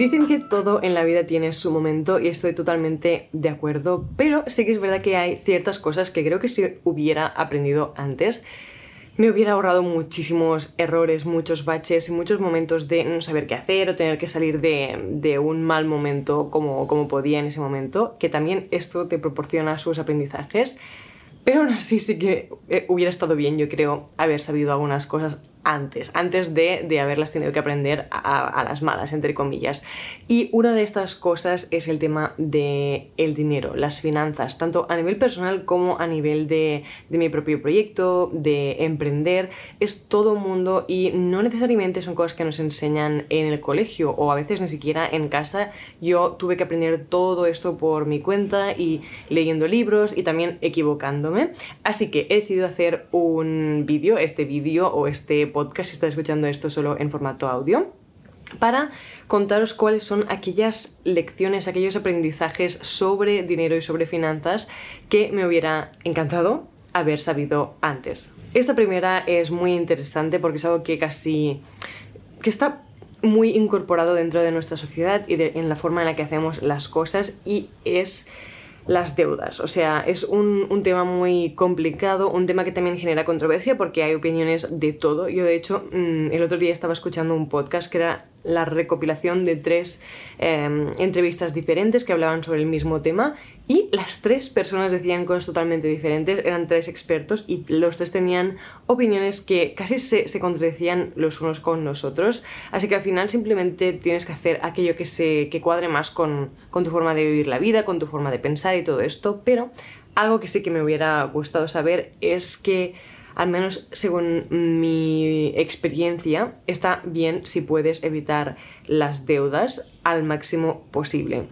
Dicen que todo en la vida tiene su momento y estoy totalmente de acuerdo, pero sí que es verdad que hay ciertas cosas que creo que si hubiera aprendido antes, me hubiera ahorrado muchísimos errores, muchos baches y muchos momentos de no saber qué hacer o tener que salir de, un mal momento como, como podía en ese momento, que también esto te proporciona sus aprendizajes. Pero aún así sí que eh, hubiera estado bien, yo creo, haber sabido algunas cosas antes, antes de, de, haberlas tenido que aprender a, las malas, entre comillas. Y una de estas cosas es el tema del el dinero, las finanzas, tanto a nivel personal como a nivel de, de, mi propio proyecto, de emprender. Es todo mundo y no necesariamente son cosas que nos enseñan en el colegio o a veces ni siquiera en casa. Yo tuve que aprender todo esto por mi cuenta y leyendo libros y también equivocándome. Así que he decidido hacer un vídeo, este vídeo o este podcast si estás escuchando esto solo en formato audio para contaros cuáles son aquellas lecciones, aquellos aprendizajes sobre dinero y sobre finanzas que me hubiera encantado haber sabido antes. Esta primera es muy interesante porque es algo que casi... que está muy incorporado dentro de nuestra sociedad y en la forma en la que hacemos las cosas y es las deudas. O sea, es un, un, tema muy complicado, un tema que también genera controversia porque hay opiniones de todo. Yo, de hecho, mm, el otro día estaba escuchando un podcast que era la recopilación de tres em, entrevistas diferentes que hablaban sobre el mismo tema y las tres personas decían cosas totalmente diferentes, eran tres expertos y los tres tenían opiniones que casi se, contradecían los unos con los otros, así que al final simplemente tienes que hacer aquello que, se, que cuadre más con, con tu forma de vivir la vida, con tu forma de pensar y todo esto, pero algo que sí que me hubiera gustado saber es que al menos según mi experiencia, está bien si puedes evitar las deudas al máximo posible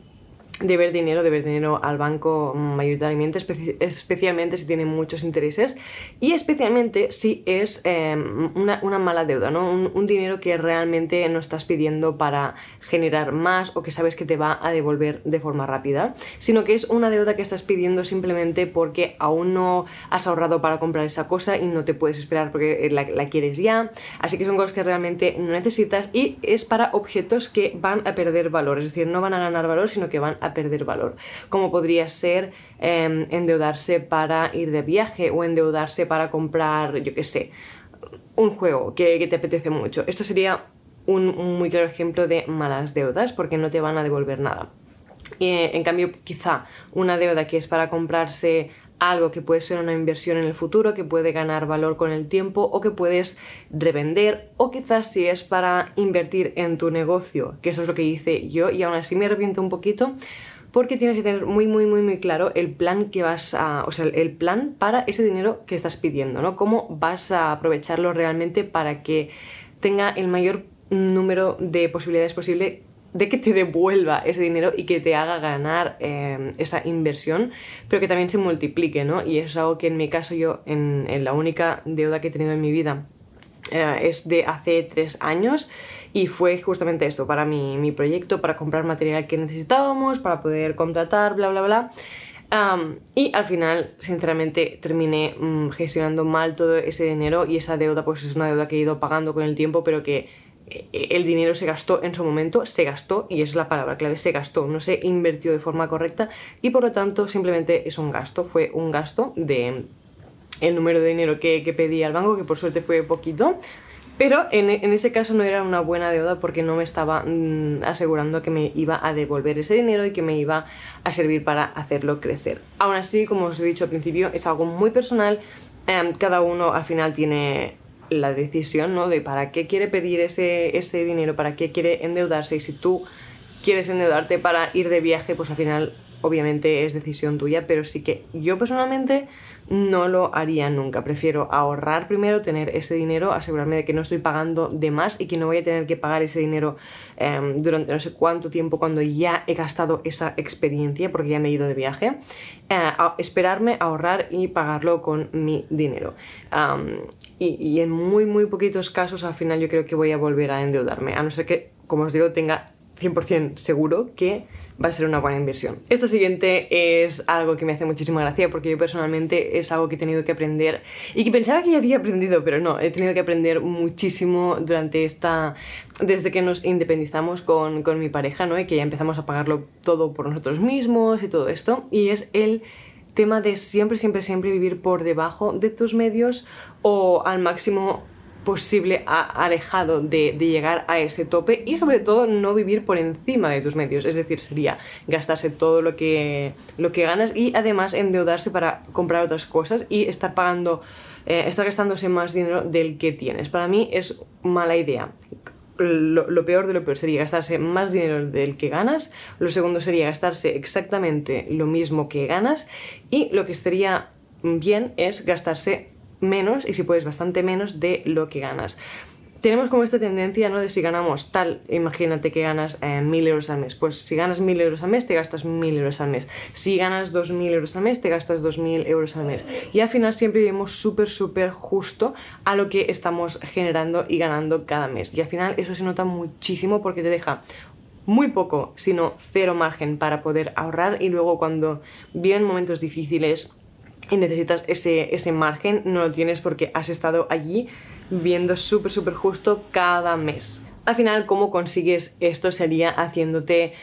deber dinero, deber dinero al banco mayoritariamente, especialmente si tiene muchos intereses y especialmente si es em, una, mala deuda, ¿no? Un, dinero que realmente no estás pidiendo para generar más o que sabes que te va a devolver de forma rápida, sino que es una deuda que estás pidiendo simplemente porque aún no has ahorrado para comprar esa cosa y no te puedes esperar porque la, la quieres ya, así que son cosas que realmente no necesitas y es para objetos que van a perder valor, es decir, no van a ganar valor, sino que van a perder valor, como podría ser em, endeudarse para ir de viaje o endeudarse para comprar, yo qué sé, un juego que, te apetece mucho. Esto sería un, muy claro ejemplo de malas deudas porque no te van a devolver nada. Eh, en cambio, quizá una deuda que es para comprarse algo que puede ser una inversión en el futuro, que puede ganar valor con el tiempo o que puedes revender o quizás si es para invertir en tu negocio, que eso es lo que hice yo y aún así me arrepiento un poquito porque tienes que tener muy, muy, muy, muy claro el plan que vas a, o sea, el plan para ese dinero que estás pidiendo, ¿no? Cómo vas a aprovecharlo realmente para que tenga el mayor número de posibilidades posible de que te devuelva ese dinero y que te haga ganar eh, esa inversión, pero que también se multiplique, ¿no? Y eso es algo que en mi caso yo, en, la única deuda que he tenido en mi vida, eh, es de hace tres años y fue justamente esto para mi, mi, proyecto, para comprar material que necesitábamos, para poder contratar, bla, bla, bla. y al final, sinceramente, terminé mm, gestionando mal todo ese dinero y esa deuda pues es una deuda que he ido pagando con el tiempo, pero que el dinero se gastó en su momento, se gastó, y es la palabra clave, se gastó, no se invirtió de forma correcta y por lo tanto simplemente es un gasto, fue un gasto de el número de dinero que, pedí al banco, que por suerte fue poquito, pero en, en, ese caso no era una buena deuda porque no me estaba mm, asegurando que me iba a devolver ese dinero y que me iba a servir para hacerlo crecer. Aún así, como os he dicho al principio, es algo muy personal. Em, cada uno al final tiene la decisión ¿no? de para qué quiere pedir ese, ese dinero, para qué quiere endeudarse y si tú quieres endeudarte para ir de viaje, pues al final obviamente es decisión tuya, pero sí que yo personalmente no lo haría nunca. Prefiero ahorrar primero, tener ese dinero, asegurarme de que no estoy pagando de más y que no voy a tener que pagar ese dinero em, durante no sé cuánto tiempo cuando ya he gastado esa experiencia porque ya me he ido de viaje. Eh, esperarme, ahorrar y pagarlo con mi dinero. Y, en muy, muy poquitos casos al final yo creo que voy a volver a endeudarme, a no ser que, como os digo, tenga 100% seguro que va a ser una buena inversión. Esto siguiente es algo que me hace muchísima gracia porque yo personalmente es algo que he tenido que aprender y que pensaba que ya había aprendido, pero no, he tenido que aprender muchísimo durante esta, desde que nos independizamos con, con mi pareja, ¿no? Y que ya empezamos a pagarlo todo por nosotros mismos y todo esto, y es el tema de siempre, siempre, siempre vivir por debajo de tus medios o al máximo posible alejado de, llegar a ese tope y sobre todo no vivir por encima de tus medios, es decir, sería gastarse todo lo que, lo que ganas y además endeudarse para comprar otras cosas y estar pagando, eh, estar gastándose más dinero del que tienes. Para mí es mala idea. Lo, peor de lo peor sería gastarse más dinero del que ganas, lo segundo sería gastarse exactamente lo mismo que ganas y lo que estaría bien es gastarse menos y si puedes bastante menos de lo que ganas. Tenemos como esta tendencia, ¿no? De si ganamos tal, imagínate que ganas eh, mil euros al mes. Pues si ganas mil euros al mes, te gastas mil euros al mes. Si ganas dos mil euros al mes, te gastas dos mil euros al mes. Y al final siempre vivimos súper, súper justo a lo que estamos generando y ganando cada mes. Y al final eso se nota muchísimo porque te deja muy poco, sino cero margen para poder ahorrar y luego cuando vienen momentos difíciles y necesitas ese, ese margen, no lo tienes porque has estado allí viendo súper, súper justo cada mes. Al final, ¿cómo consigues esto? Sería haciéndote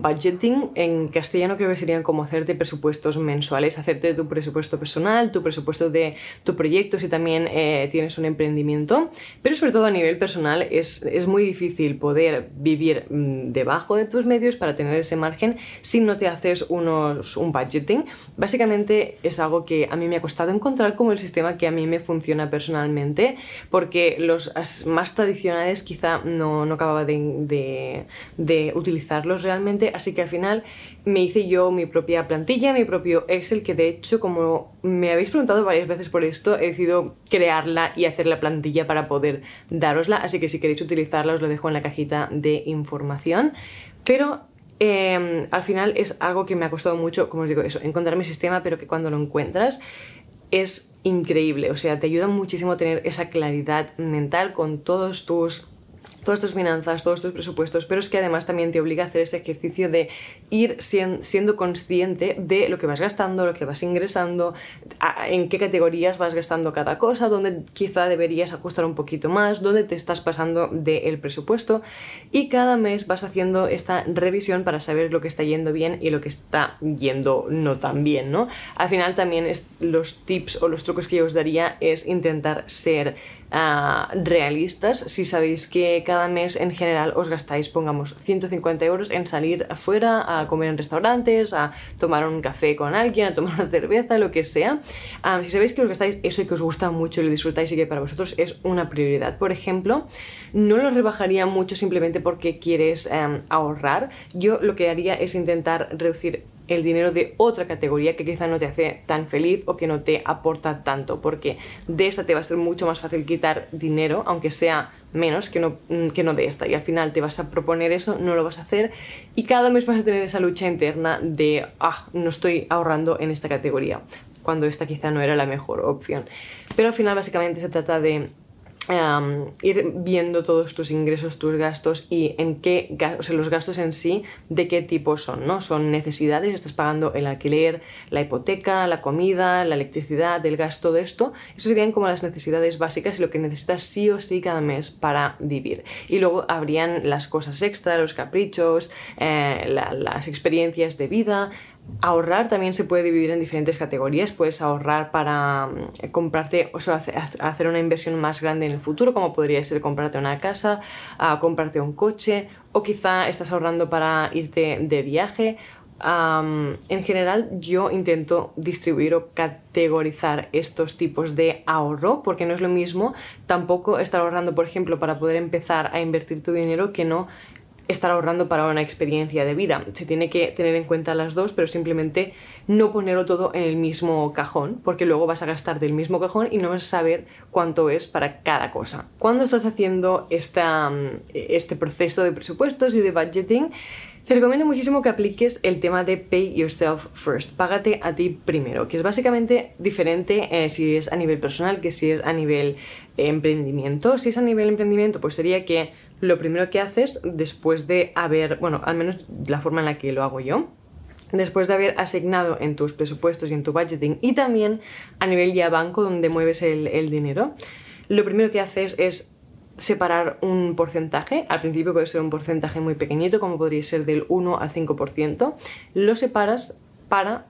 budgeting. En castellano creo que serían como hacerte presupuestos mensuales, hacerte tu presupuesto personal, tu presupuesto de tu proyecto si también eh, tienes un emprendimiento. Pero sobre todo a nivel personal es, es muy difícil poder vivir mm, debajo de tus medios para tener ese margen si no te haces unos, un budgeting. Básicamente es algo que a mí me ha costado encontrar como el sistema que a mí me funciona personalmente porque los más tradicionales quizá no, acababa de, utilizarlos realmente, así que al final me hice yo mi propia plantilla, mi propio Excel, que de hecho, como me habéis preguntado varias veces por esto, he decidido crearla y hacer la plantilla para poder darosla, así que si queréis utilizarla os lo dejo en la cajita de información. Pero em, al final es algo que me ha costado mucho, como os digo, eso, encontrar mi sistema, pero que cuando lo encuentras es increíble, o sea, te ayuda muchísimo a tener esa claridad mental con todos tus todas tus finanzas, todos tus presupuestos, pero es que además también te obliga a hacer ese ejercicio de ir siendo consciente de lo que vas gastando, lo que vas ingresando, en qué categorías vas gastando cada cosa, dónde quizá deberías ajustar un poquito más, dónde te estás pasando del presupuesto y cada mes vas haciendo esta revisión para saber lo que está yendo bien y lo que está yendo no tan bien, ¿no? Al final también los tips o los trucos que yo os daría es intentar ser ah, realistas si sabéis que cada mes en general os gastáis, pongamos, 150 euros en salir afuera a comer en restaurantes, a tomar un café con alguien, a tomar una cerveza, lo que sea. si sabéis que os gastáis eso y que os gusta mucho y lo disfrutáis y que para vosotros es una prioridad, por ejemplo, no lo rebajaría mucho simplemente porque quieres em, ahorrar. Yo lo que haría es intentar reducir el dinero de otra categoría que quizá no te hace tan feliz o que no te aporta tanto, porque de esta te va a ser mucho más fácil quitar dinero, aunque sea menos que no, mm, que no de esta. Y al final te vas a proponer eso, no lo vas a hacer y cada mes vas a tener esa lucha interna de, ah, no estoy ahorrando en esta categoría, cuando esta quizá no era la mejor opción. Pero al final básicamente se trata de ir viendo todos tus ingresos, tus gastos y en qué, o sea, los gastos en sí, de qué tipo son, ¿no? Son necesidades, estás pagando el alquiler, la hipoteca, la comida, la electricidad, el gasto de esto. Eso serían como las necesidades básicas y lo que necesitas sí o sí cada mes para vivir. Y luego habrían las cosas extra, los caprichos, eh, las experiencias de vida, Ahorrar también se puede dividir en diferentes categorías. Puedes ahorrar para mm, comprarte, o hacer una inversión más grande en el futuro, como podría ser comprarte una casa, comprarte un coche, o quizá estás ahorrando para irte de viaje. en general, yo intento distribuir o categorizar estos tipos de ahorro, porque no es lo mismo tampoco estar ahorrando, por ejemplo, para poder empezar a invertir tu dinero que no estar ahorrando para una experiencia de vida. Se tiene que tener en cuenta las dos, pero simplemente no ponerlo todo en el mismo cajón, porque luego vas a gastar del mismo cajón y no vas a saber cuánto es para cada cosa. Cuando estás haciendo esta, este proceso de presupuestos y de budgeting, Te recomiendo muchísimo que apliques el tema de pay yourself first, págate a ti primero, que es básicamente diferente eh, si es a nivel personal que si es a nivel emprendimiento. Si es a nivel emprendimiento, pues sería que lo primero que haces después de haber, bueno, al menos la forma en la que lo hago yo, después de haber asignado en tus presupuestos y en tu budgeting y también a nivel ya banco donde mueves el, dinero, lo primero que haces es separar un porcentaje, al principio puede ser un porcentaje muy pequeñito, como podría ser del 1 al 5%, lo separas para,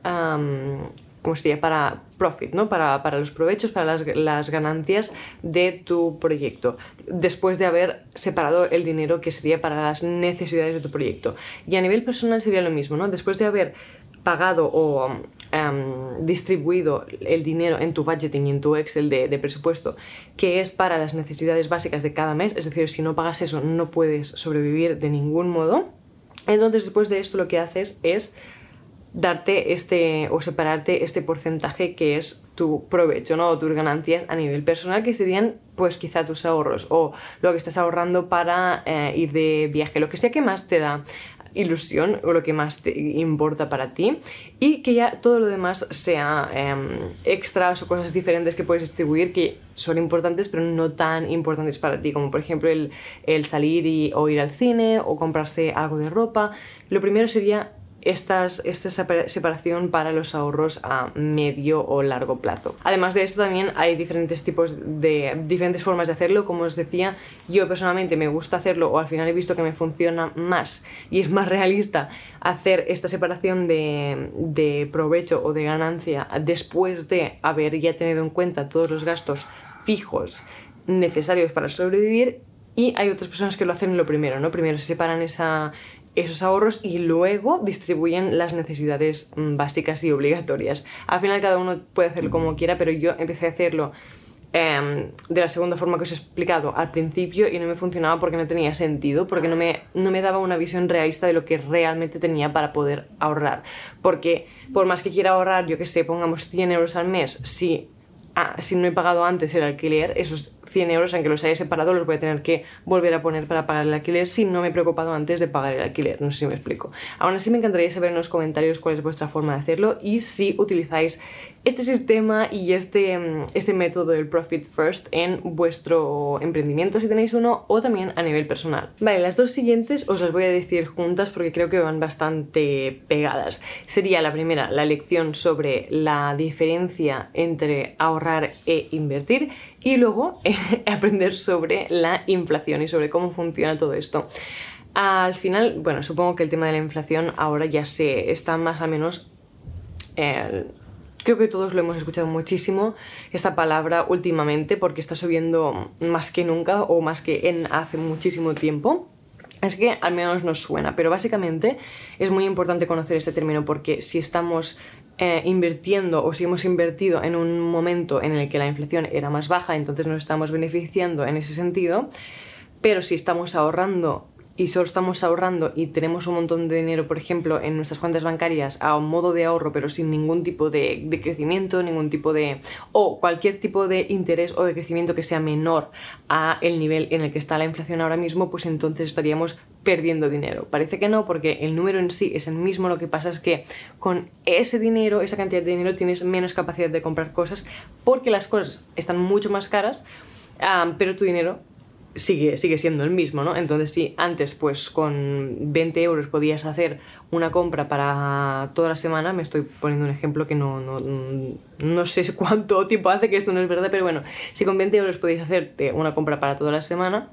¿cómo sería? Para profit, ¿no? Para, los provechos, para las, las, ganancias de tu proyecto, después de haber separado el dinero que sería para las necesidades de tu proyecto. Y a nivel personal sería lo mismo, ¿no? Después de haber pagado o em, distribuido el dinero en tu budgeting y en tu Excel de, presupuesto, que es para las necesidades básicas de cada mes, es decir, si no pagas eso no puedes sobrevivir de ningún modo, entonces después de esto lo que haces es darte este o separarte este porcentaje que es tu provecho, ¿no? O tus ganancias a nivel personal, que serían pues quizá tus ahorros o lo que estás ahorrando para eh, ir de viaje, lo que sea que más te da ilusión o lo que más te importa para ti y que ya todo lo demás sea em, extras o cosas diferentes que puedes distribuir que son importantes pero no tan importantes para ti como por ejemplo el, salir o ir al cine o comprarse algo de ropa lo primero sería esta separación para los ahorros a medio o largo plazo. Además de esto también hay diferentes tipos de diferentes formas de hacerlo, como os decía, yo personalmente me gusta hacerlo o al final he visto que me funciona más y es más realista hacer esta separación de, de provecho o de ganancia después de haber ya tenido en cuenta todos los gastos fijos necesarios para sobrevivir y hay otras personas que lo hacen lo primero, ¿no? Primero se separan esa, esos ahorros y luego distribuyen las necesidades mm, básicas y obligatorias. Al final cada uno puede hacerlo como quiera, pero yo empecé a hacerlo em, de la segunda forma que os he explicado al principio y no me funcionaba porque no tenía sentido, porque no me, no me daba una visión realista de lo que realmente tenía para poder ahorrar. Porque por más que quiera ahorrar, yo que sé, pongamos 100 euros al mes, si ah, si no he pagado antes el alquiler, esos 100 euros, aunque los haya separado, los voy a tener que volver a poner para pagar el alquiler si no me he preocupado antes de pagar el alquiler. No sé si me explico. Aún así, me encantaría saber en los comentarios cuál es vuestra forma de hacerlo y si utilizáis este sistema y este, mm, este método del Profit First en vuestro emprendimiento, si tenéis uno, o también a nivel personal. Vale, las dos siguientes os las voy a decir juntas porque creo que van bastante pegadas. Sería la primera, la lección sobre la diferencia entre ahorrar e invertir y luego aprender sobre la inflación y sobre cómo funciona todo esto. Al final, bueno, supongo que el tema de la inflación ahora ya se está más o menos... Eh, Creo que todos lo hemos escuchado muchísimo, esta palabra últimamente, porque está subiendo más que nunca o más que en hace muchísimo tiempo. Es que al menos nos suena, pero básicamente es muy importante conocer este término porque si estamos eh, invirtiendo o si hemos invertido en un momento en el que la inflación era más baja, entonces nos estamos beneficiando en ese sentido, pero si estamos ahorrando y solo estamos ahorrando y tenemos un montón de dinero, por ejemplo, en nuestras cuentas bancarias a un modo de ahorro, pero sin ningún tipo de, crecimiento, ningún tipo de... o cualquier tipo de interés o de crecimiento que sea menor a el nivel en el que está la inflación ahora mismo, pues entonces estaríamos perdiendo dinero. Parece que no, porque el número en sí es el mismo, lo que pasa es que con ese dinero, esa cantidad de dinero, tienes menos capacidad de comprar cosas porque las cosas están mucho más caras, ah, pero tu dinero sigue, sigue siendo el mismo, ¿no? Entonces, si antes, pues con 20 euros podías hacer una compra para toda la semana, me estoy poniendo un ejemplo que no, no, no sé cuánto tiempo hace que esto no es verdad, pero bueno, si con 20 euros podías hacerte una compra para toda la semana,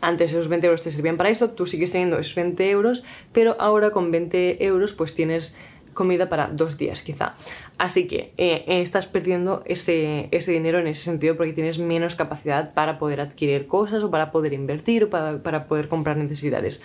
antes esos 20 euros te servían para esto, tú sigues teniendo esos 20 euros, pero ahora con 20 euros pues tienes comida para dos días quizá. Así que eh, estás perdiendo ese, ese, dinero en ese sentido porque tienes menos capacidad para poder adquirir cosas o para poder invertir o para, para poder comprar necesidades.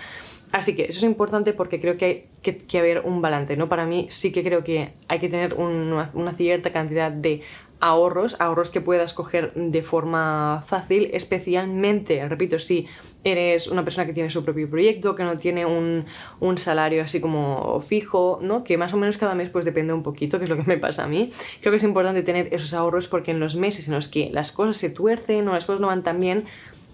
Así que eso es importante porque creo que hay que, haber un balance, ¿no? Para mí sí que creo que hay que tener una cierta cantidad de ahorros, ahorros que puedas coger de forma fácil, especialmente, repito, si eres una persona que tiene su propio proyecto, que no tiene un, un, salario así como fijo, ¿no? Que más o menos cada mes pues depende un poquito, que es lo que me pasa a mí. Creo que es importante tener esos ahorros porque en los meses en los que las cosas se tuercen o las cosas no van tan bien,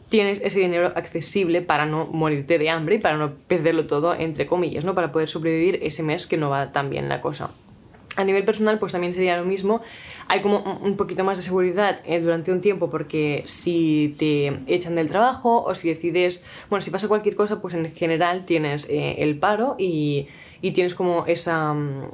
tienes ese dinero accesible para no morirte de hambre y para no perderlo todo, entre comillas, ¿no? Para poder sobrevivir ese mes que no va tan bien la cosa. A nivel personal, pues también sería lo mismo. Hay como un poquito más de seguridad eh, durante un tiempo porque si te echan del trabajo o si decides, bueno, si pasa cualquier cosa, pues en general tienes eh, el paro y, y, tienes como esa... Mm,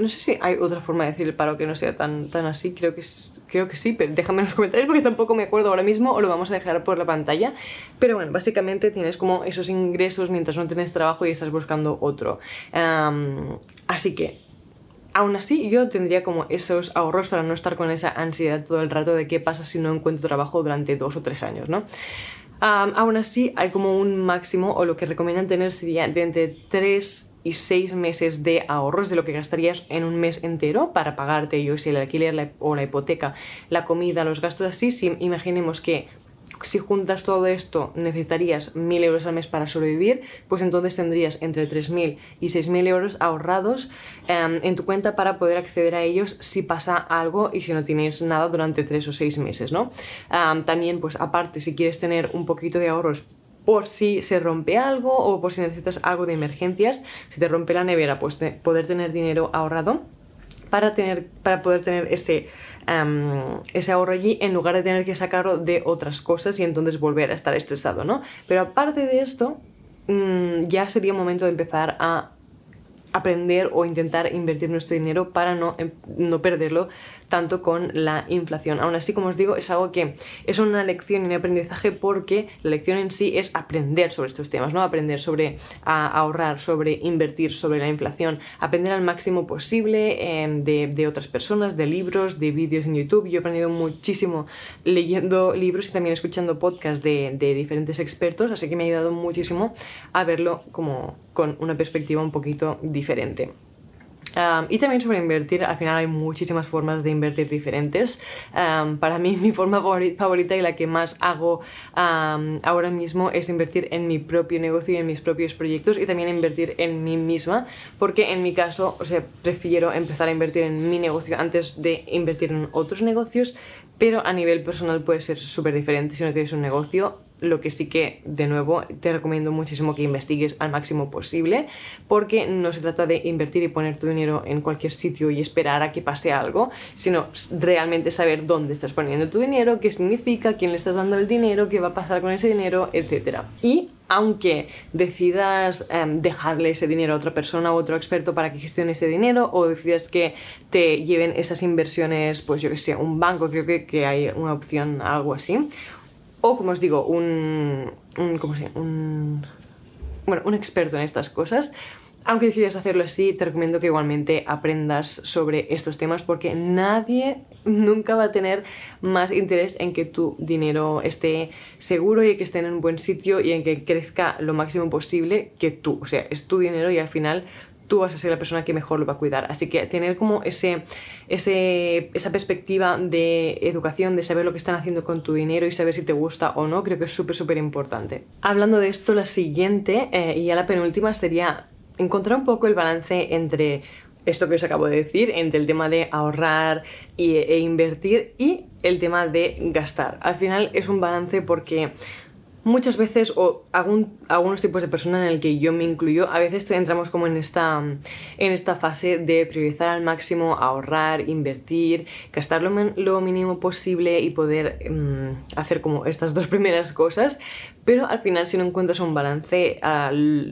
no sé si hay otra forma de decir el paro que no sea tan, tan así, creo que, creo que sí, pero déjame en los comentarios porque tampoco me acuerdo ahora mismo o lo vamos a dejar por la pantalla. Pero bueno, básicamente tienes como esos ingresos mientras no tienes trabajo y estás buscando otro. así que aún así yo tendría como esos ahorros para no estar con esa ansiedad todo el rato de qué pasa si no encuentro trabajo durante dos o tres años, ¿no? aún así hay como un máximo o lo que recomiendan tener sería de entre 3 y 6 meses de ahorros de lo que gastarías en un mes entero para pagarte yo si el alquiler o la hipoteca, la comida, los gastos así, si imaginemos que si juntas todo esto necesitarías 1.000 euros al mes para sobrevivir, pues entonces tendrías entre 3.000 y 6.000 euros ahorrados em, en tu cuenta para poder acceder a ellos si pasa algo y si no tienes nada durante 3 o 6 meses, ¿no? también, pues aparte, si quieres tener un poquito de ahorros por si se rompe algo o por si necesitas algo de emergencias, si te rompe la nevera, pues poder tener dinero ahorrado para, tener, para poder tener ese, ese ahorro allí en lugar de tener que sacarlo de otras cosas y entonces volver a estar estresado, ¿no? Pero aparte de esto, mm, ya sería momento de empezar a aprender o intentar invertir nuestro dinero para no, em, no perderlo tanto con la inflación. Aún así, como os digo, es algo que es una lección y un aprendizaje porque la lección en sí es aprender sobre estos temas, ¿no? Aprender sobre ahorrar, sobre invertir, sobre la inflación, aprender al máximo posible em, de, otras personas, de libros, de vídeos en YouTube. Yo he aprendido muchísimo leyendo libros y también escuchando podcasts de, de diferentes expertos, así que me ha ayudado muchísimo a verlo como con una perspectiva un poquito diferente y también sobre invertir, al final hay muchísimas formas de invertir diferentes. para mí mi forma favorita y la que más hago ahora mismo es invertir en mi propio negocio y en mis propios proyectos y también invertir en mí misma, porque en mi caso, o sea, prefiero empezar a invertir en mi negocio antes de invertir en otros negocios, pero a nivel personal puede ser súper diferente si no tienes un negocio lo que sí que, de nuevo, te recomiendo muchísimo que investigues al máximo posible, porque no se trata de invertir y poner tu dinero en cualquier sitio y esperar a que pase algo, sino realmente saber dónde estás poniendo tu dinero, qué significa, quién le estás dando el dinero, qué va a pasar con ese dinero, etc. Y aunque decidas em, dejarle ese dinero a otra persona o otro experto para que gestione ese dinero o decidas que te lleven esas inversiones, pues yo que sé, un banco, creo que, que hay una opción, algo así, o como os digo, un, ¿cómo se un, bueno, un experto en estas cosas. Aunque decidas hacerlo así, te recomiendo que igualmente aprendas sobre estos temas porque nadie nunca va a tener más interés en que tu dinero esté seguro y que esté en un buen sitio y en que crezca lo máximo posible que tú. O sea, es tu dinero y al final tú vas a ser la persona que mejor lo va a cuidar. Así que tener como ese, ese, esa perspectiva de educación, de saber lo que están haciendo con tu dinero y saber si te gusta o no, creo que es súper, súper importante. Hablando de esto, la siguiente eh, y ya la penúltima sería encontrar un poco el balance entre esto que os acabo de decir, entre el tema de ahorrar e invertir y el tema de gastar. Al final es un balance porque muchas veces, o algunos tipos de personas en el que yo me incluyo, a veces entramos como en esta, en esta fase de priorizar al máximo, ahorrar, invertir, gastar lo, mínimo posible y poder mm, hacer como estas dos primeras cosas, pero al final si no encuentras un balance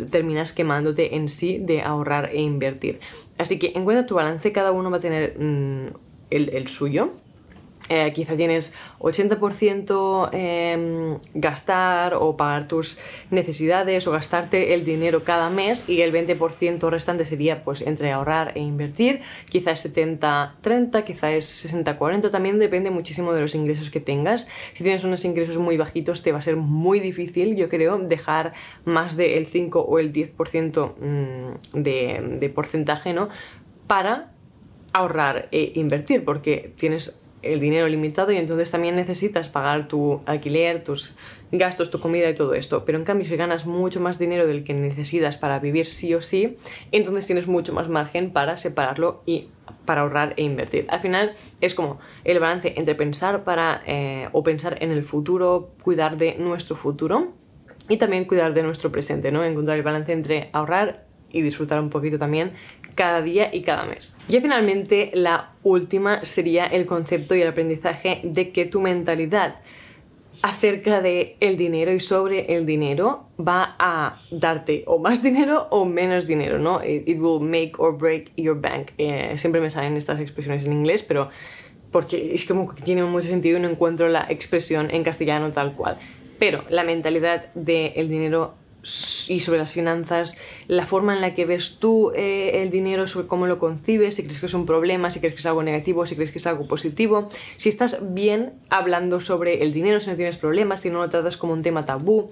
terminas quemándote en sí de ahorrar e invertir. Así que encuentra tu balance, cada uno va a tener mm, el, el suyo eh, quizá tienes 80% eh, gastar o pagar tus necesidades o gastarte el dinero cada mes y el 20% restante sería pues entre ahorrar e invertir, quizá es 70-30, quizá es 60-40, también depende muchísimo de los ingresos que tengas. Si tienes unos ingresos muy bajitos te va a ser muy difícil, yo creo, dejar más del 5 o el 10% mm, de, de porcentaje, ¿no? Para ahorrar e invertir, porque tienes el dinero limitado y entonces también necesitas pagar tu alquiler, tus gastos, tu comida y todo esto. Pero en cambio, si ganas mucho más dinero del que necesitas para vivir sí o sí, entonces tienes mucho más margen para separarlo y para ahorrar e invertir. Al final es como el balance entre pensar para eh, o pensar en el futuro, cuidar de nuestro futuro y también cuidar de nuestro presente, ¿no? Encontrar el balance entre ahorrar y disfrutar un poquito también cada día y cada mes. Y finalmente la última sería el concepto y el aprendizaje de que tu mentalidad acerca de el dinero y sobre el dinero va a darte o más dinero o menos dinero, ¿no? It, will make or break your bank. Eh, siempre me salen estas expresiones en inglés, pero porque es como que tiene mucho sentido y no encuentro la expresión en castellano tal cual. Pero la mentalidad del dinero y sobre las finanzas, la forma en la que ves tú eh, el dinero, sobre cómo lo concibes, si crees que es un problema, si crees que es algo negativo, si crees que es algo positivo, si estás bien hablando sobre el dinero, si no tienes problemas, si no lo tratas como un tema tabú.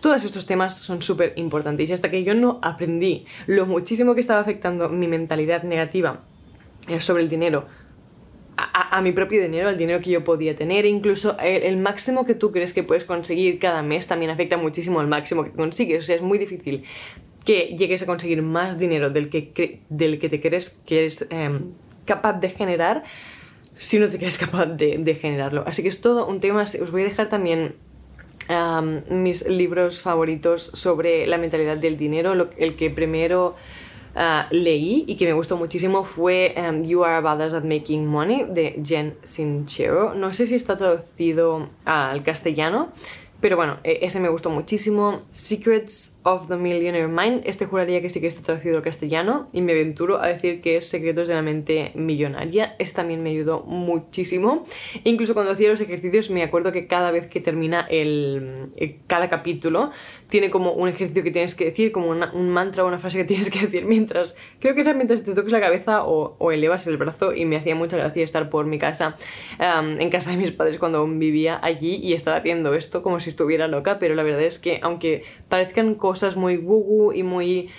Todos estos temas son súper importantes y hasta que yo no aprendí lo muchísimo que estaba afectando mi mentalidad negativa eh, sobre el dinero, a, mi propio dinero, al dinero que yo podía tener, incluso el, máximo que tú crees que puedes conseguir cada mes también afecta muchísimo al máximo que consigues, o sea, es muy difícil que llegues a conseguir más dinero del que, del que te crees que eres em, capaz de generar si no te crees capaz de, generarlo. Así que es todo un tema, os voy a dejar también mis libros favoritos sobre la mentalidad del dinero, el que primero Ah, leí y que me gustó muchísimo fue um, You Are Badass at Making Money de Jen Sincero. No sé si está traducido al castellano, pero bueno, e, ese me gustó muchísimo. Secrets of the Millionaire Mind. Este juraría que sí que está traducido al castellano y me aventuro a decir que es Secretos de la Mente Millonaria. Este también me ayudó muchísimo. Incluso cuando hacía los ejercicios me acuerdo que cada vez que termina el, cada capítulo tiene como un ejercicio que tienes que decir, como un mantra o una frase que tienes que decir mientras, creo que era mientras te toques la cabeza o, elevas el brazo y me hacía mucha gracia estar por mi casa, en casa de mis padres cuando vivía allí y estar haciendo esto como si estuviera loca, pero la verdad es que aunque parezcan cosas muy gugu y muy,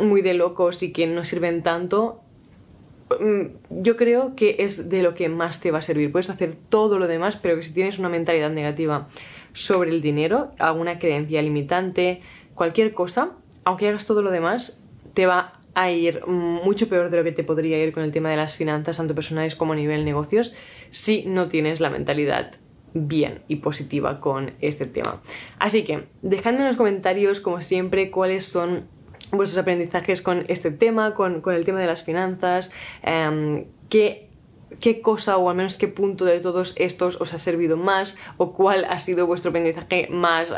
muy de locos y que no sirven tanto, mm, yo creo que es de lo que más te va a servir. Puedes hacer todo lo demás, pero que si tienes una mentalidad negativa sobre el dinero, alguna creencia limitante, cualquier cosa, aunque hagas todo lo demás, te va a ir mucho peor de lo que te podría ir con el tema de las finanzas, tanto personales como a nivel negocios, si no tienes la mentalidad bien y positiva con este tema. Así que dejadme en los comentarios, como siempre, cuáles son vuestros aprendizajes con este tema, con, el tema de las finanzas, eh, qué qué cosa o al menos qué punto de todos estos os ha servido más o cuál ha sido vuestro aprendizaje más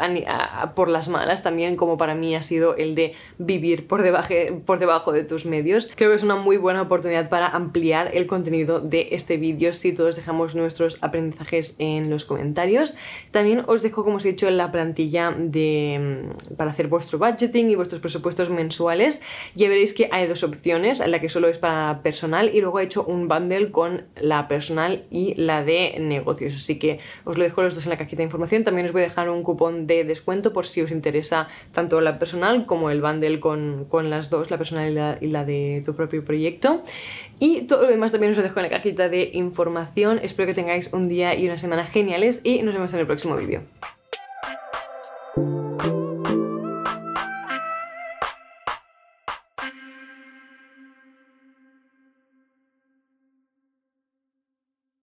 por las malas también como para mí ha sido el de vivir por debajo, por debajo de tus medios. Creo que es una muy buena oportunidad para ampliar el contenido de este vídeo si todos dejamos nuestros aprendizajes en los comentarios. También os dejo como os he dicho la plantilla de, mm, para hacer vuestro budgeting y vuestros presupuestos mensuales. Ya veréis que hay dos opciones, la que solo es para personal y luego he hecho un bundle con la personal y la de negocios. Así que os lo dejo los dos en la cajita de información. También os voy a dejar un cupón de descuento por si os interesa tanto la personal como el bundle con, las dos, la personal y la, y la de tu propio proyecto. Y todo lo demás también os lo dejo en la cajita de información. Espero que tengáis un día y una semana geniales y nos vemos en el próximo vídeo.